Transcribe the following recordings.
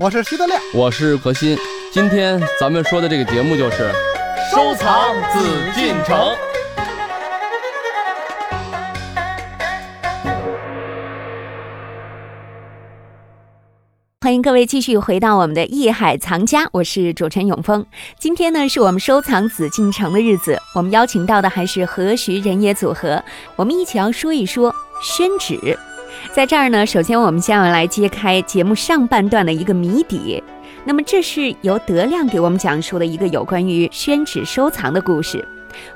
我是徐德亮，我是何鑫。今天咱们说的这个节目就是收藏紫禁城。欢迎各位继续回到我们的艺海藏家，我是主持人永峰。今天呢，是我们收藏紫禁城的日子，我们邀请到的还是何徐人也组合，我们一起要说一说宣纸。在这儿呢，首先我们先要来揭开节目上半段的一个谜底。那么，这是由德亮给我们讲述的一个有关于宣纸收藏的故事。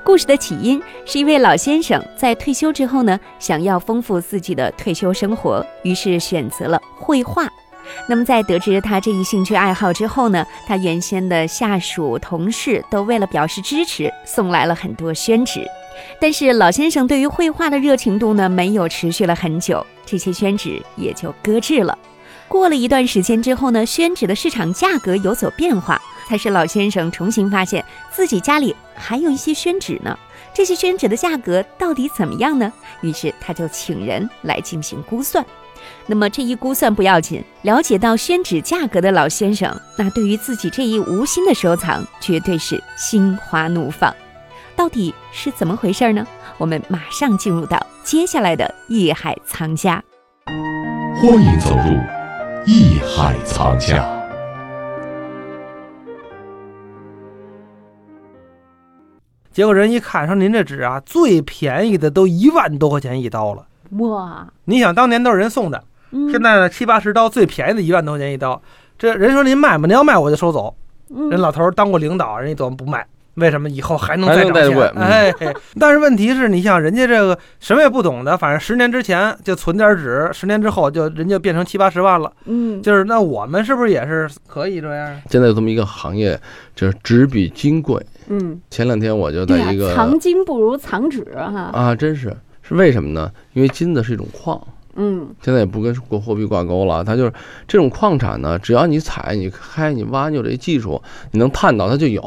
故事的起因是一位老先生在退休之后呢，想要丰富自己的退休生活，于是选择了绘画。那么，在得知他这一兴趣爱好之后呢，他原先的下属同事都为了表示支持，送来了很多宣纸。但是老先生对于绘画的热情度呢，没有持续了很久，这些宣纸也就搁置了。过了一段时间之后呢，宣纸的市场价格有所变化，才使老先生重新发现自己家里还有一些宣纸呢。这些宣纸的价格到底怎么样呢？于是他就请人来进行估算。那么这一估算不要紧，了解到宣纸价格的老先生，那对于自己这一无心的收藏，绝对是心花怒放。到底是怎么回事呢？我们马上进入到接下来的艺海藏家。欢迎走入艺海藏家。结果人一看说：“您这纸啊，最便宜的都一万多块钱一刀了。哇，你想当年都是人送的，嗯现在呢七八十刀，最便宜的一万多块钱一刀。这人说您卖吗？您要卖我就收走。嗯人老头儿当过领导，人家怎么不卖？为什么以后还能再涨钱？哎，但是问题是你像人家这个什么也不懂的，反正十年之前就存点纸，十年之后就人家变成七八十万了。嗯，就是那我们是不是也是可以这样？现在有这么一个行业，就是纸比金贵。嗯，前两天我就在一个藏金不如藏纸哈。啊，真是是为什么呢？因为金子是一种矿，嗯现在也不跟国货币挂钩了，它就是这种矿产呢，只要你采、你开、你挖，你有这技术，你能探到它就有。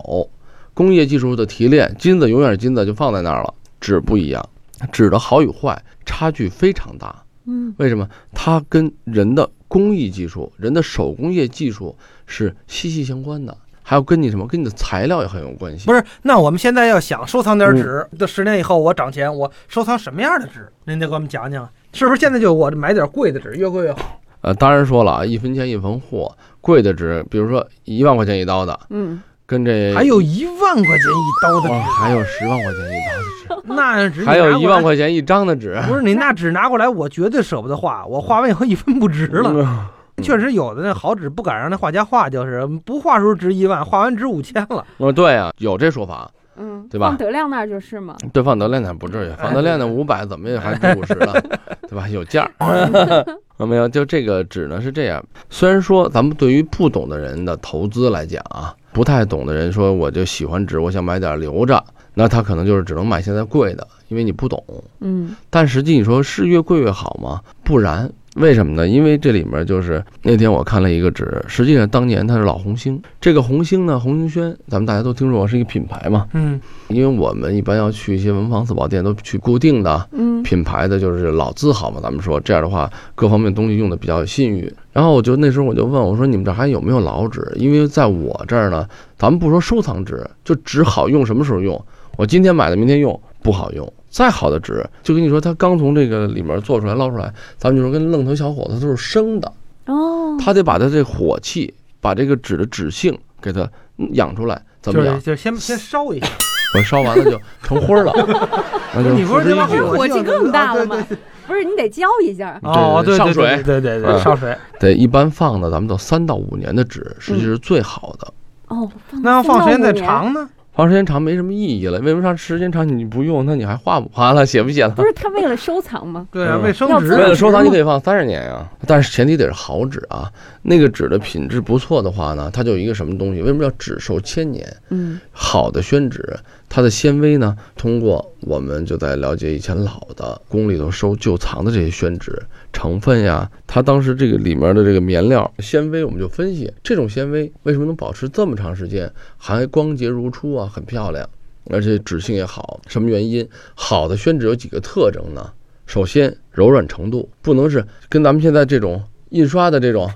工业技术的提炼，金子永远是金子，就放在那儿了。纸不一样，纸的好与坏差距非常大。嗯为什么？它跟人的工艺技术、人的手工业技术是息息相关的，还有跟你什么，跟你的材料也很有关系。不是，那我们现在要想收藏嗯点纸，这十年以后我涨钱，我收藏什么样的纸？您得给我们讲讲，是不是现在就我买点贵的纸，越贵越好？呃，当然说了啊，一分钱一分货，贵的纸，比如说一万块钱一刀的，嗯，跟这还有一万块钱一刀的哦，纸，还有十万块钱一刀的纸，那纸还有一万块钱一张的纸。不是你那纸拿过来，我绝对舍不得画，我画完以后一分不值了。嗯确实有的那好纸不敢让那画家画，就是不画时候值一万，画完值五千了。哦，对啊，有这说法。嗯，对吧放德亮那儿就是嘛。对，放德亮那不至于，放德亮那五百怎么也还值五十了，对吧？有价儿。啊，没有，就这个纸呢是这样。虽然说咱们对于不懂的人的投资来讲啊，不太懂的人说我就喜欢纸，我想买点留着，那他可能就是只能买现在贵的，因为你不懂。嗯但实际你说是越贵越好吗？不然，为什么呢？因为这里面就是那天我看了一个纸，实际上当年它是老红星。这个红星呢，红星轩，咱们大家都听说过是一个品牌嘛。嗯，因为我们一般要去一些文房四宝店，都去固定的嗯品牌的，就是老字号嘛。咱们说这样的话，各方面东西用的比较有信誉。然后我就那时候我就问我说：“你们这儿还有没有老纸？”因为在我这儿呢，咱们不说收藏纸，就纸好用什么时候用？我今天买的，明天用不好用。再好的纸，就跟你说，它刚从这个里面做出来捞出来，咱们就说跟愣头小伙子都是生的，哦，他得把它这火气，把这个纸的纸性给它养出来，怎么样就是？就先先烧一下。我烧完了就成灰儿了，那就你不是这帮付之一炬火火气更大了吗对对对不是你得浇一下。哦，对对对上水对对对，嗯上水。对，一般放的咱们都三到五年的纸，实际是最好的。哦，那要放时间再。长呢？放时间长没什么意义了，为什么长时间长你不用？那你还画不画了，写不写了不？是他为了收藏吗？对啊，嗯为升值。为了收藏，你可以放三十年呀，但是前提得是好纸啊。那个纸的品质不错的话呢，它就有一个什么东西？为什么叫纸寿千年？嗯好的宣纸，它的纤维呢，通过我们就在了解以前老的宫里头收旧藏的这些宣纸成分呀，它当时这个里面的这个棉料纤维，我们就分析这种纤维为什么能保持这么长时间，还光洁如初啊，很漂亮，而且纸性也好，什么原因？好的宣纸有几个特征呢？首先，柔软程度不能是跟咱们现在这种印刷的这种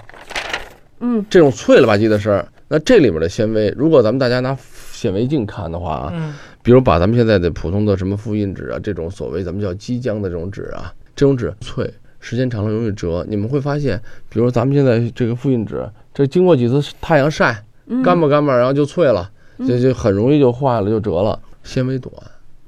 嗯这种脆了吧唧的声儿。那这里面的纤维，如果咱们大家拿显微镜看的话啊，嗯比如把咱们现在的普通的什么复印纸啊，这种所谓咱们叫机浆的这种纸啊，这种纸脆，时间长了容易折。你们会发现，比如咱们现在这个复印纸，这经过几次太阳晒，嗯干巴干巴，然后就脆了，就就很容易就坏了，就折了。纤维短，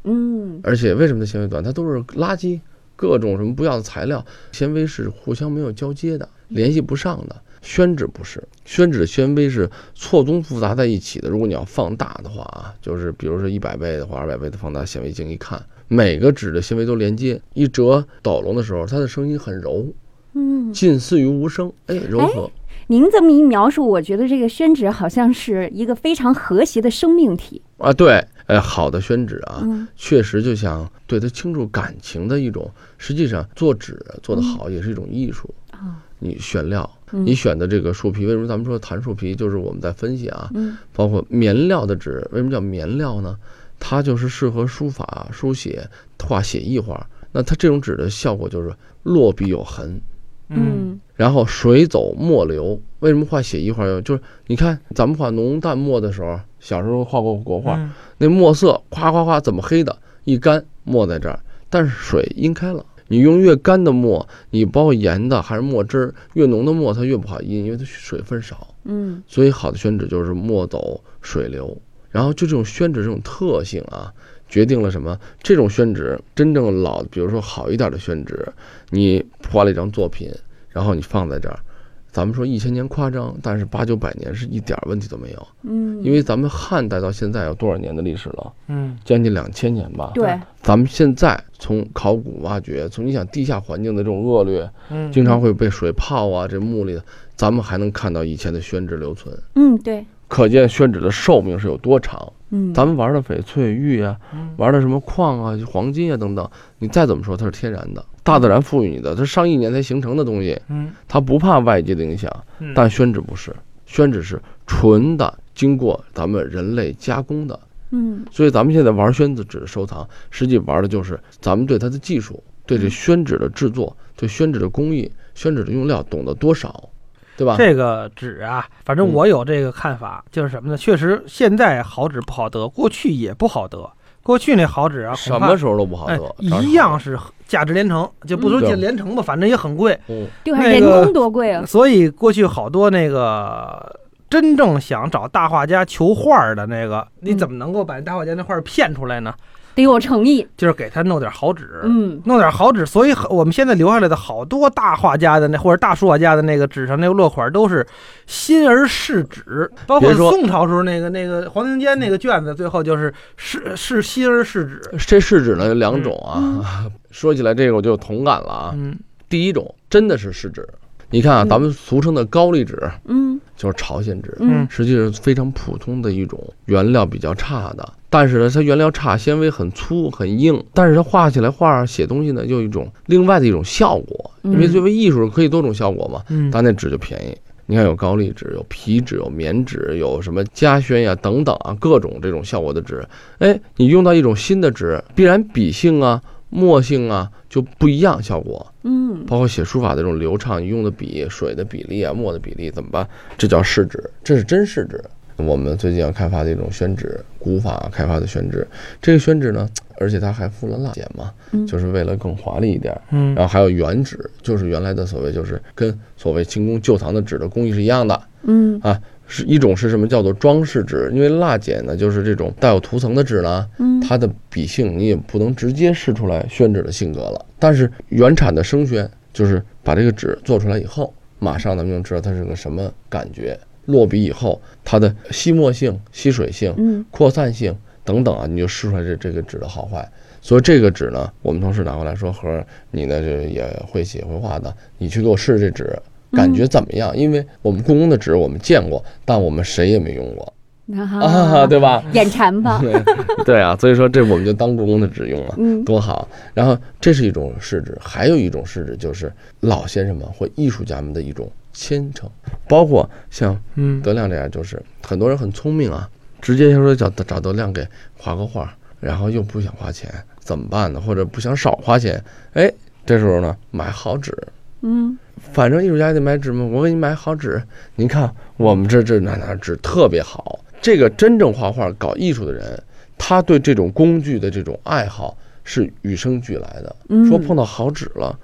嗯而且为什么它纤维短？它都是垃圾，各种什么不要的材料，纤维是互相没有交接的，联系不上的。宣纸不是，宣纸的纤维是错综复杂在一起的。如果你要放大的话啊，就是比如说一百倍的或二百倍的放大显微镜一看，每个纸的纤维都连接，一折抖隆的时候，它的声音很柔，嗯。近似于无声，哎，柔和。您这么一描述，我觉得这个宣纸好像是一个非常和谐的生命体。啊，对，呃，好的宣纸啊，嗯确实就像对它倾注感情的一种。实际上，做纸做得好也是一种艺术。啊你选料，嗯你选的这个树皮，为什么咱们说檀树皮？就是我们在分析啊，嗯包括棉料的纸，为什么叫棉料呢？它就是适合书法、书写、画写意画。那它这种纸的效果就是落笔有痕，嗯然后水走墨流。为什么画写意画用？就是你看咱们画浓淡墨的时候，小时候画过国画，嗯那墨色夸夸夸怎么黑的？一干墨在这儿，但是水阴开了。你用越干的墨，你包括盐的还是墨汁儿，越浓的墨它越不好印，因为它水分少。嗯所以好的宣纸就是墨走水流。然后就这种宣纸这种特性啊，决定了什么？这种宣纸真正老，比如说好一点的宣纸，你画了一张作品，然后你放在这儿，咱们说一千年夸张，但是八九百年是一点儿问题都没有。嗯，因为咱们汉代到现在有多少年的历史了？嗯将近两千年吧。对，咱们现在从考古挖掘，从你想地下环境的这种恶劣，嗯，经常会被水泡啊，这墓里的，咱们还能看到以前的宣纸留存，嗯对，可见宣纸的寿命是有多长。嗯咱们玩的翡翠、玉啊，嗯玩的什么矿啊、黄金啊等等，你再怎么说它是天然的，大自然赋予你的，它上亿年才形成的东西，嗯它不怕外界的影响。嗯，但宣纸不是，宣纸是纯的，经过咱们人类加工的。嗯所以咱们现在玩宣纸的收藏，实际玩的就是咱们对它的技术、对这宣纸的制作、对宣纸的工艺、宣纸的用料懂得多少，对吧？这个纸啊，反正嗯我有这个看法，就是什么呢？确实现在好纸不好得，过去也不好得。过去那好纸啊，什么时候都不好哎得，一样是价值连城，就不说嗯价值连城吧，反正也很贵。嗯，对，人那个工多贵啊！所以过去好多那个真正想找大画家求画儿的那个，你怎么能够把大画家那画儿骗出来呢？得有诚意。就是给他弄点好纸，嗯弄点好纸。所以我们现在留下来的好多大画家的那或者大书法家的那个纸上那个落款都是新而试纸，包括宋朝时候那个那个黄庭坚那个卷子，最后就是是是新而试纸。这试纸呢有两种啊，说起来这个我就有同感了啊。嗯第一种真的是试纸，你看啊，嗯咱们俗称的高丽纸嗯就是朝鲜纸，嗯实际是非常普通的一种原料比较差的，但是呢，它原料差，纤维很粗很硬，但是它画起来画写东西呢，又有一种另外的一种效果，嗯因为作为艺术可以多种效果嘛，嗯它那纸就便宜。你看有高丽纸，有皮纸，有棉纸，有什么嘉轩呀等等啊，各种这种效果的纸。哎，你用到一种新的纸，必然笔性啊、墨性啊就不一样，效果。嗯包括写书法的这种流畅，你用的笔、水的比例啊、墨的比例怎么办？这叫试纸，这是真试纸。我们最近要开发的一种宣纸，古法开发的宣纸。这个宣纸呢，而且它还附了蜡剪嘛，嗯就是为了更华丽一点。嗯然后还有原纸，就是原来的所谓就是跟所谓清宫旧藏的纸的工艺是一样的。嗯是一种是什么叫做装饰纸？因为蜡碱呢，就是这种带有涂层的纸呢，嗯它的笔性你也不能直接试出来宣纸的性格了。但是原产的生宣就是把这个纸做出来以后，马上咱们就知道它是个什么感觉。落笔以后，它的吸墨性、吸水性、嗯扩散性等等啊，你就试出来这这个纸的好坏。所以这个纸呢，我们同事拿过来说：“和你呢这也会写会画的，你去给我试试这纸，感觉怎么样？因为我们故宫的纸我们见过，但我们谁也没用过啊，对吧？眼馋吧？对 对啊，所以说这我们就当故宫的纸用了。嗯多好！然后这是一种试纸，还有一种试纸就是老先生们或艺术家们的一种虔诚，包括像嗯德亮这样，就是很多人很聪明啊，直接就说找找德亮给画个画，然后又不想花钱，怎么办呢？或者不想少花钱，哎，这时候呢买好纸，嗯反正艺术家得买纸嘛，我给你买好纸。您看我们这这哪哪纸特别好。这个真正画画搞艺术的人，他对这种工具的这种爱好是与生俱来的。嗯，说碰到好纸了，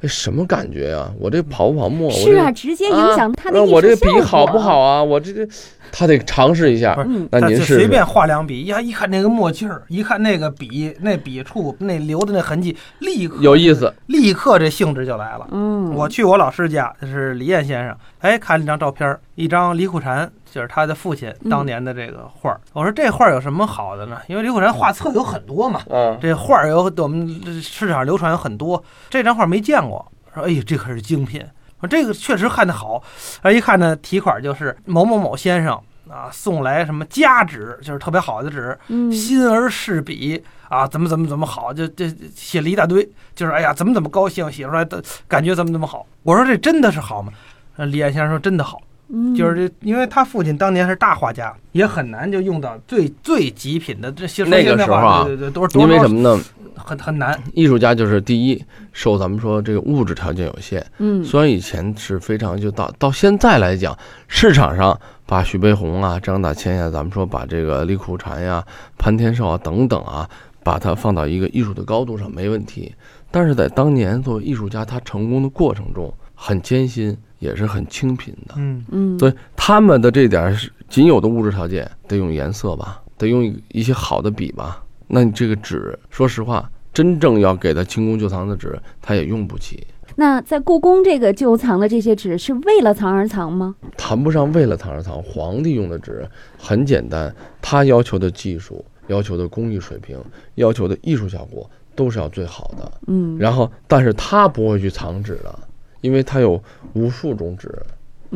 哎，什么感觉呀？我这跑不跑墨？我是啊，直接影响他的艺术那我这笔好不好啊？我这这，他得尝试一下不。是嗯那您试试就随便画两笔，呀，一看那个墨迹儿，一看那个笔那笔触那留的那痕迹，立刻有意思，立刻这兴致就来了。嗯，我去我老师家，就是李燕先生，哎，看了一张照片儿，一张李苦禅，就是他的父亲嗯当年的这个画儿。我说这画儿有什么好的呢？因为李苦禅画册有很多嘛，嗯，这画儿有我们市场上流传有很多，这张画儿没见过。说哎呦，这可是精品。说这个确实看得好，而一看呢，题款就是某某某先生啊送来什么佳纸，就是特别好的纸，嗯心而试笔啊，怎么怎么怎么好，就这写了一大堆，就是哎呀，怎么怎么高兴，写出来的感觉怎么怎么好。我说这真的是好吗？呃李彦先生说真的好，嗯就是这，因为他父亲当年是大画家，也很难就用到最最极品的这些那个时候啊对对对，都是因为什么呢？很很难，艺术家就是第一，受咱们说这个物质条件有限，嗯虽然以前是非常就到到现在来讲，市场上把徐悲鸿啊、张大千呀，咱们说把这个李苦禅呀、潘天寿啊等等啊，把它放到一个艺术的高度上没问题。但是在当年作为艺术家，他成功的过程中很艰辛，也是很清贫的。嗯嗯，所以他们的这点仅有的物质条件，得用颜色吧，得用一些好的笔吧。那你这个纸，说实话，真正要给他清宫旧藏的纸，他也用不起。那在故宫这个旧藏的这些纸是为了藏而藏吗？谈不上为了藏而藏，皇帝用的纸很简单，他要求的技术、要求的工艺水平、要求的艺术效果都是要最好的。嗯，然后，但是他不会去藏纸的，因为它有无数种纸，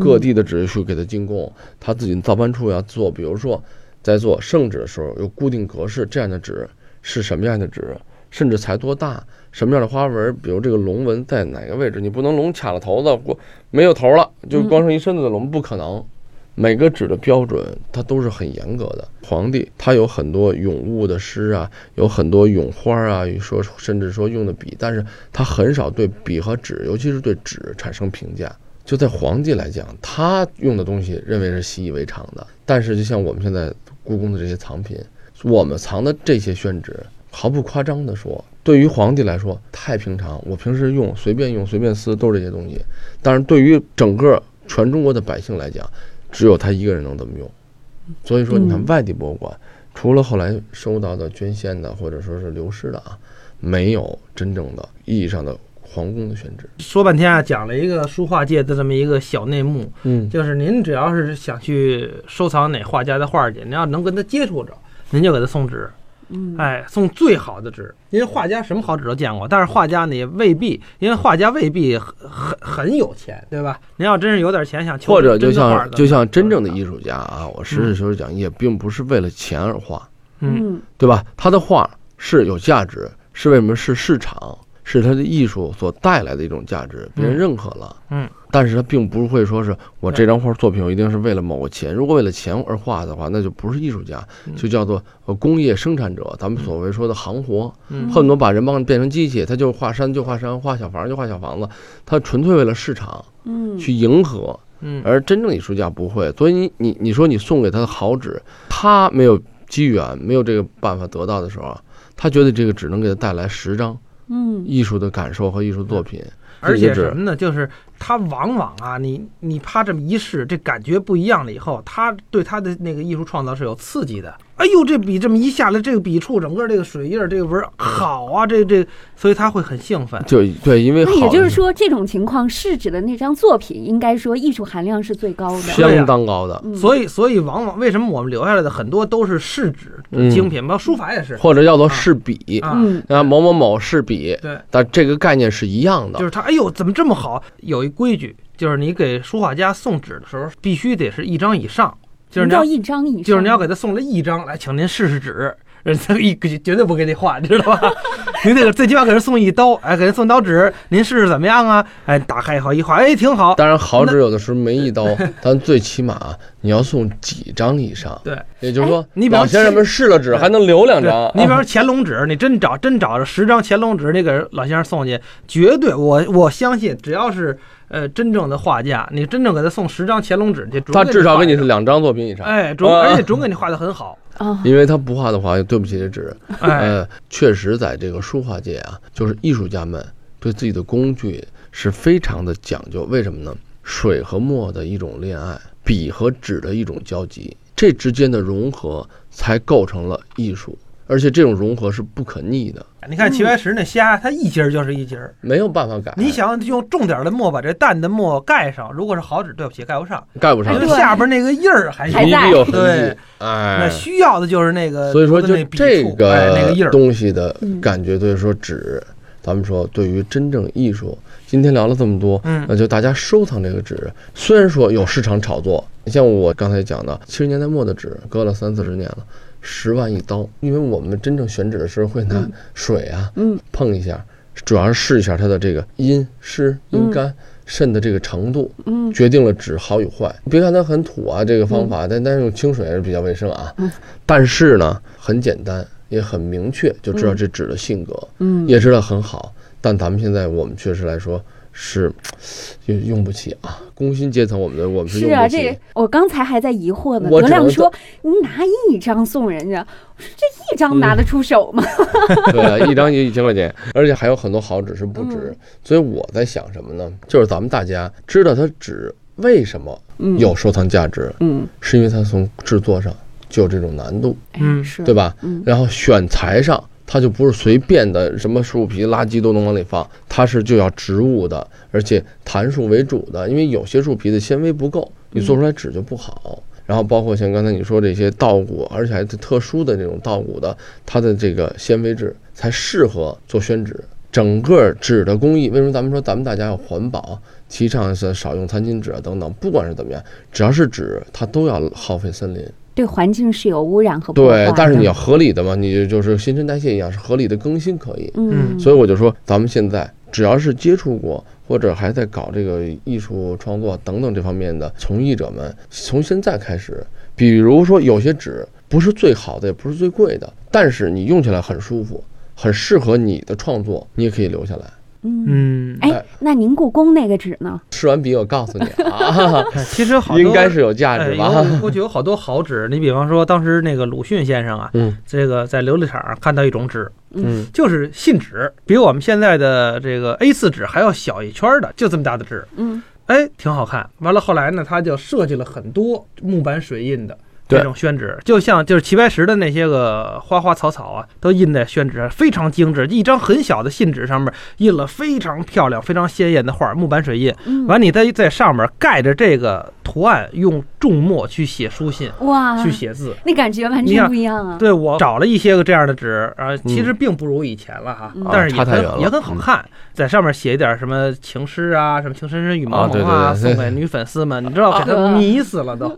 各地的纸去给它进贡，它自己造办处要做，比如说在做圣旨的时候有固定格式，这样的纸是什么样的纸，甚至才多大，什么样的花纹，比如这个龙纹在哪个位置，你不能龙卡了头子，过没有头了，就光剩一身子的龙，不可能。每个纸的标准，它都是很严格的。皇帝他有很多咏物的诗啊，有很多咏花啊，说甚至说用的笔，但是他很少对笔和纸，尤其是对纸产生评价。就在皇帝来讲，他用的东西认为是习以为常的。但是就像我们现在故宫的这些藏品，我们藏的这些宣纸，毫不夸张地说，对于皇帝来说太平常，我平时用随便用随便撕都是这些东西。但是对于整个全中国的百姓来讲，只有他一个人能这么用。所以说，你看嗯外地博物馆，除了后来收到的捐献的或者说是流失的啊，没有真正的意义上的皇宫的宣纸。说半天啊，讲了一个书画界的这么一个小内幕，嗯，就是您只要是想去收藏哪画家的画去，您要能跟他接触着，您就给他送纸，嗯，哎，送最好的纸。因为画家什么好纸都见过，但是画家呢也未必，因为画家未必很很很有钱，对吧？您要真是有点钱，想求或者就像就像真正的艺术，家啊，我实事求是讲，也并不是为了钱而画，嗯嗯对吧？他的画是有价值，是为什么？是市场，是他的艺术所带来的一种价值，别人嗯。认可了。嗯，但是他并不会说是我这张画作品我一定是为了某个钱，如果为了钱而画的话，那就不是艺术家，嗯。就叫做呃工业生产者，咱们所谓说的行活，嗯。恨不得把人帮变成机器，他就画山就画山，画小房就画小房子，他纯粹为了市场嗯，去迎合。嗯。而真正艺术家不会，所以你你你说你送给他的好纸，他没有机缘，没有这个办法得到的时候，他觉得这个只能给他带来十张嗯艺术的感受和艺术作品。而且什么呢？就是他往往啊，你你啪这么一试，这感觉不一样了以后，他对他的那个艺术创造是有刺激的。哎呦，这笔这么一下来，这个笔触，整个这个水印儿，这个纹儿好啊，这这，所以他会很兴奋。就对，因为那也就是说，这种情况是指的那张作品，应该说艺术含量是最高的。相当高的，嗯所以，所以往往为什么我们留下来的很多都是试纸嗯精品，包括书法也是或者叫做试笔啊。嗯啊，某某某试笔，对，但这个概念是一样的就。是他，哎呦，怎么这么好？有一规矩，就是你给书画家送纸的时候，必须得是一张以上，就是你要到一张以上，就是你要给他送了一张来，请您试试纸，人家一绝对不给你换，知道吧？您这个最起码给人送一刀，哎，给人送刀纸，您试试怎么样啊？哎，打开以后一画，哎，挺好。当然，好纸有的时候没一刀，但最起码你要送几张以上。对，也就是说，你比方老先生们试了纸还能留两张。你比方说乾隆纸，你真找真找着十张乾隆纸，你给人老先生送去，绝对我我相信，只要是呃真正的画家，你真正给他送十张乾隆纸去，他至少给你是两张作品以上。哎，准啊而且准给你画的很好，哦，因为他不画的话，对不起这纸。哎，呃，确实在这个书画界啊，就是艺术家们对自己的工具是非常的讲究。为什么呢？水和墨的一种恋爱，笔和纸的一种交集，这之间的融合才构成了艺术。而且这种融合是不可逆的，你看齐白石那虾，它一节儿就是一节儿。没有办法改。你想用重点的墨把这淡的墨盖上，如果是好纸，对不起，盖不上，盖不上因为下边那个印儿还你还在必有痕对迹。哎，那需要的就是那个，所以说，就这触哎那个印儿，东西的嗯感觉，对说纸，咱们说对于真正艺术，今天聊了这么多，嗯那就大家收藏这个纸，虽然说有市场炒作，你像我刚才讲的，七十年代末的纸，搁了三四十年了，十万一刀，因为我们真正选址的时候会拿水啊，嗯。碰一下，主要是试一下它的这个阴湿、阴干、渗的这个程度，嗯。决定了纸好与坏。别看它很土啊，这个方法，但但是用清水还是比较卫生啊。但是呢，很简单，也很明确，就知道这纸的性格，嗯，也知道很好。但咱们现在我们确实来说是用用不起啊，工薪阶层我们的我们是用不起。这我刚才还在疑惑呢。我只能德亮说：“你拿一张送人家，我说这一张拿得出手吗？对啊，一张就一千块钱，而且还有很多好纸是不值。嗯所以我在想什么呢？就是咱们大家知道它纸为什么嗯有收藏价值，嗯，是因为它从制作上就有这种难度。哎嗯是对？吧？嗯然后选材上，它就不是随便的什么树皮、垃圾都能往里放，它是就要植物的，而且檀树为主的，因为有些树皮的纤维不够，你做出来纸就不好。然后包括像刚才你说这些稻谷，而且还是特殊的这种稻谷的，它的这个纤维质才适合做宣纸。整个纸的工艺，为什么咱们说咱们大家要环保，提倡是少用餐巾纸啊等等，不管是怎么样，只要是纸，它都要耗费森林。对环境是有污染和破坏的，对但是你要合理的嘛，你就是新陈代谢一样，是合理的更新可以。嗯，所以我就说，咱们现在只要是接触过或者还在搞这个艺术创作等等这方面的从艺者们，从现在开始，比如说有些纸不是最好的，也不是最贵的，但是你用起来很舒服，很适合你的创作，你也可以留下来。嗯。嗯，哎，那您故宫那个纸呢？试完笔，我告诉你啊，哎其实好多 应该是有价值吧？过去有好多好纸，你比方说当时那个鲁迅先生啊，嗯这个在琉璃厂看到一种纸，嗯就是信纸，比我们现在的这个 A 4纸还要小一圈儿的，就这么大的纸，嗯哎，挺好看。完了后来呢，他就设计了很多木板水印的。对这种宣纸，就像就是齐白石的那些个花花草草啊，都印在宣纸上，非常精致。一张很小的信纸上面印了非常漂亮、非常鲜艳的画，木板水印。嗯，完，你再在上面盖着这个图案，用重墨去写书信、哇，去写字。那感觉完全不一样啊。对我找了一些个这样的纸啊，其实并不如以前了哈嗯，但是也很也很好看，在上面写一点什么情诗啊，什么情深深雨啊对蒙蒙啊，对对。送给女粉丝们，你知道给他啊迷死了都，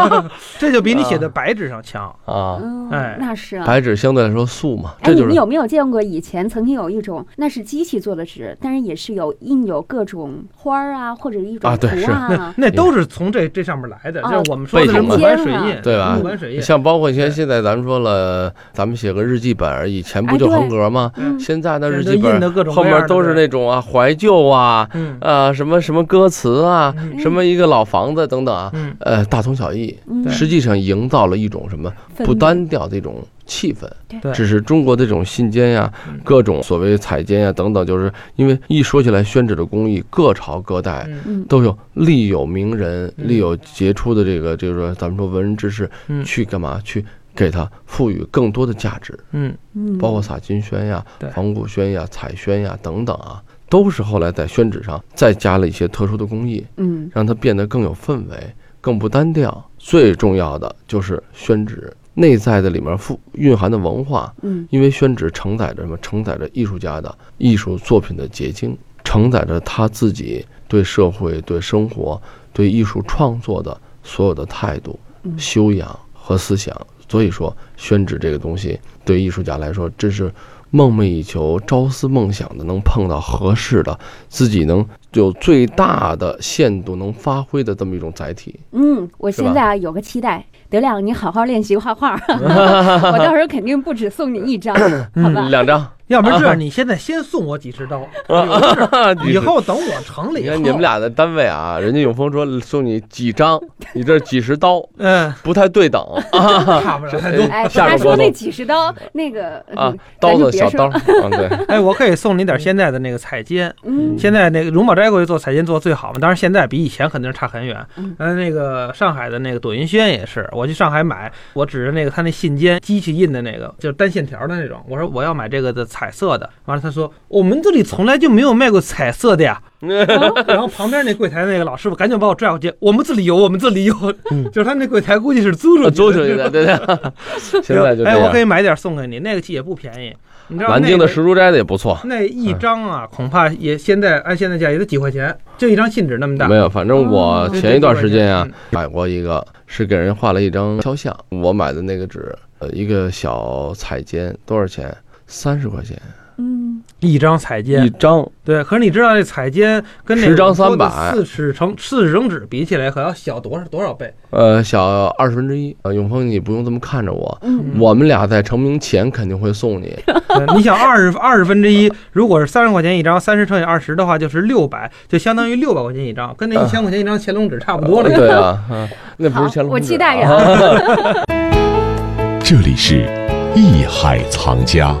这就比你写的白纸上强。啊，嗯，哎。那是啊。白纸相对来说素嘛，哎，这就是。你们有没有见过以前曾经有一种，那是机器做的纸，但是也是有印有各种花儿啊，或者一种图啊对是。案啊。那都是从这这上面来的，啊就是我们说的是木背景嘛板水印，对吧木板水印，像包括现对现在咱们说了，咱们写个日记本儿，以前不就横格吗？嗯现在的日记本后面都是那种啊怀旧啊，嗯啊什么什么歌词啊，嗯什么一个老房子等等啊，嗯，呃大同小异，嗯，实际上营造了一种什么不单调的一种气氛。对。只是中国的这种信笺呀嗯，各种所谓彩笺呀等等，就是因为一说起来宣纸的工艺，各朝各代都有立有名人，嗯。立有杰出的这个，就是说咱们说文人之士，嗯。去干嘛？去给它赋予更多的价值，嗯。嗯，包括洒金宣呀、仿古宣呀、彩宣呀等等啊，都是后来在宣纸上再加了一些特殊的工艺，嗯。让它变得更有氛围、更不单调。最重要的就是宣纸内在的里面富蕴含的文化，嗯因为宣纸承载着什么？承载着艺术家的艺术作品的结晶，承载着他自己对社会、对生活、对艺术创作的所有的态度、嗯修养和思想。所以说，宣纸这个东西对艺术家来说，真是梦寐以求、朝思梦想的，能碰到合适的，自己能有最大的限度能发挥的这么一种载体。嗯，我现在啊有个期待，德亮，你好好练习画画，我到时候肯定不止送你一张，好吧？两张，要不然这样，你现在先送我几十刀，有事以后等我成了以后，你看你们俩的单位啊，人家永丰说送你几张，你这几十刀，嗯，不太对等啊 差不了太多。哎，他说那几十刀，那个啊嗯，刀子小刀，嗯对，哎，我可以送你点现在的那个彩金，嗯现在那个荣宝斋过去做彩金做最好嘛，当然现在比以前肯定是差很远。嗯呃，那个上海的那个朵云轩也是，我去上海买，我指着那个他那信笺机器印的那个，就是单线条的那种，我说我要买这个的彩色的，完了他说我们这里从来就没有卖过彩色的呀。然后旁边那柜台那个老师傅赶紧把我拽过去，我们这里有，我们这里有，就是他那柜台估计是租出去的，租出去的，对对。现在就这哎，我可以。买点送给你，那个也不便宜，你知道南京的石竹斋的也不错，那一张啊，恐怕也现在按现在价也得几块钱，就一张信纸那么大。没有，反正我前一段时间啊买过一个，是给人画了一张肖像，我买的那个纸，呃，一个小彩笺多少钱？三十块钱嗯，一张彩笺一，张，对。可是你知道这彩笺跟那十张三百四尺乘四尺乘纸比起来，可要小多少多少倍？呃，小二十分之一。呃，永峰，你不用这么看着我，嗯我们俩在成名前肯定会送你。对你想二十二十分之一，如果是三十块钱一张，三十乘以二十的话就是六百，就相当于六百块钱一张，跟那一千块钱一张乾隆纸差不多了。对啊，啊那不是乾隆纸啊我期待着啊。这里是艺海藏家。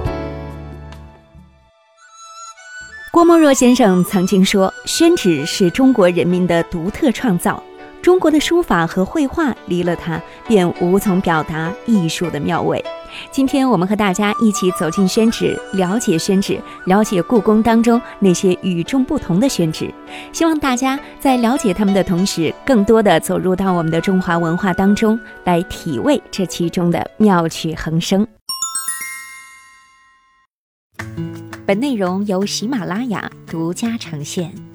郭沫若先生曾经说：“宣纸是中国人民的独特创造，中国的书法和绘画离了它，便无从表达艺术的妙味。”今天我们和大家一起走进宣纸，了解宣纸，了解故宫当中那些与众不同的宣纸。希望大家在了解他们的同时，更多的走入到我们的中华文化当中，来体味这其中的妙趣横生。本内容由喜马拉雅独家呈现。